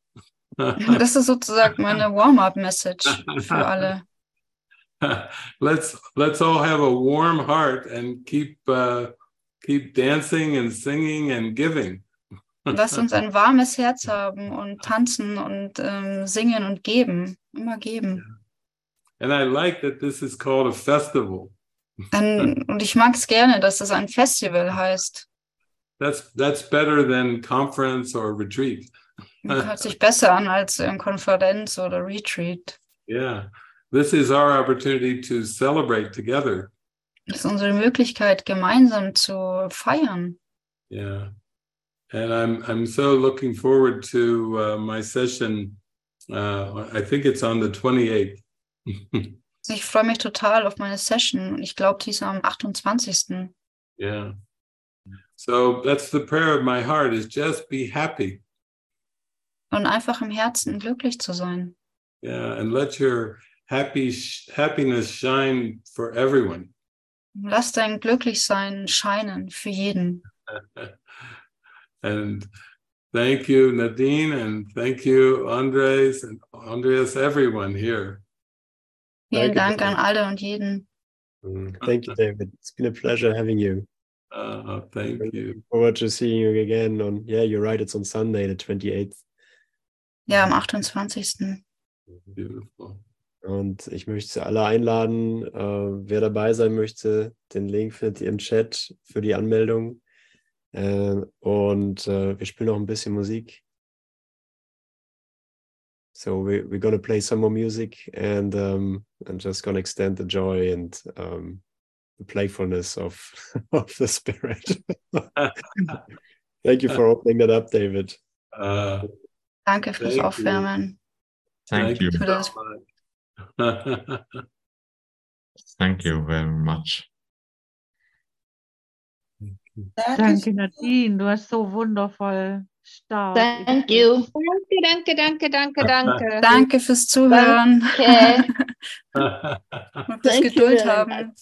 Das ist sozusagen meine Warm-up-Message für alle. let's let's all have a warm heart and keep uh, keep dancing and singing and giving. Lass uns ein warmes Herz haben und tanzen und ähm, singen und geben. Immer geben. And I like that this is called a festival. Dann, und ich mag es gerne, dass das ein Festival heißt. That's that's better than conference or retreat. Hört sich besser an als Konferenz oder Retreat. Yeah. This is our opportunity to celebrate together. Das ist unsere Möglichkeit, gemeinsam zu feiern. Yeah. And I'm I'm so looking forward to uh, my session. Uh, I think it's on the 28th. Ich freue mich total auf meine Session. Ich glaube, die ist am 28. yeah. So that's the prayer of my heart is just be happy. Und einfach im Herzen glücklich zu sein. Yeah, and let your happy happiness shine for everyone. Lass dein Glücklichsein scheinen für jeden. and thank you, Nadine, and thank you, Andres, and Andreas, everyone here. Vielen Danke, Dank an alle und jeden. Mm, Thank you, David. It's been a pleasure having you. Uh, thank you. Forward to seeing you again. On yeah, you're right. It's on Sunday, the 28th. Ja, am 28. Beautiful. Und ich möchte Sie alle einladen, äh, wer dabei sein möchte. Den Link findet ihr im Chat für die Anmeldung. Äh, und äh, wir spielen noch ein bisschen Musik. So we, we're gonna play some more music and um, I'm just gonna extend the joy and um, the playfulness of of the spirit. Thank you for opening that up, David. Uh, Danke fürs Thank you. Aufwärmen. Thank you. so Für das- much. Thank you very much. Danke, Nadine. Du hast so wundervoll stark. Thank you. Danke, danke, danke, danke, danke. Danke fürs Zuhören Danke. und you Geduld haben.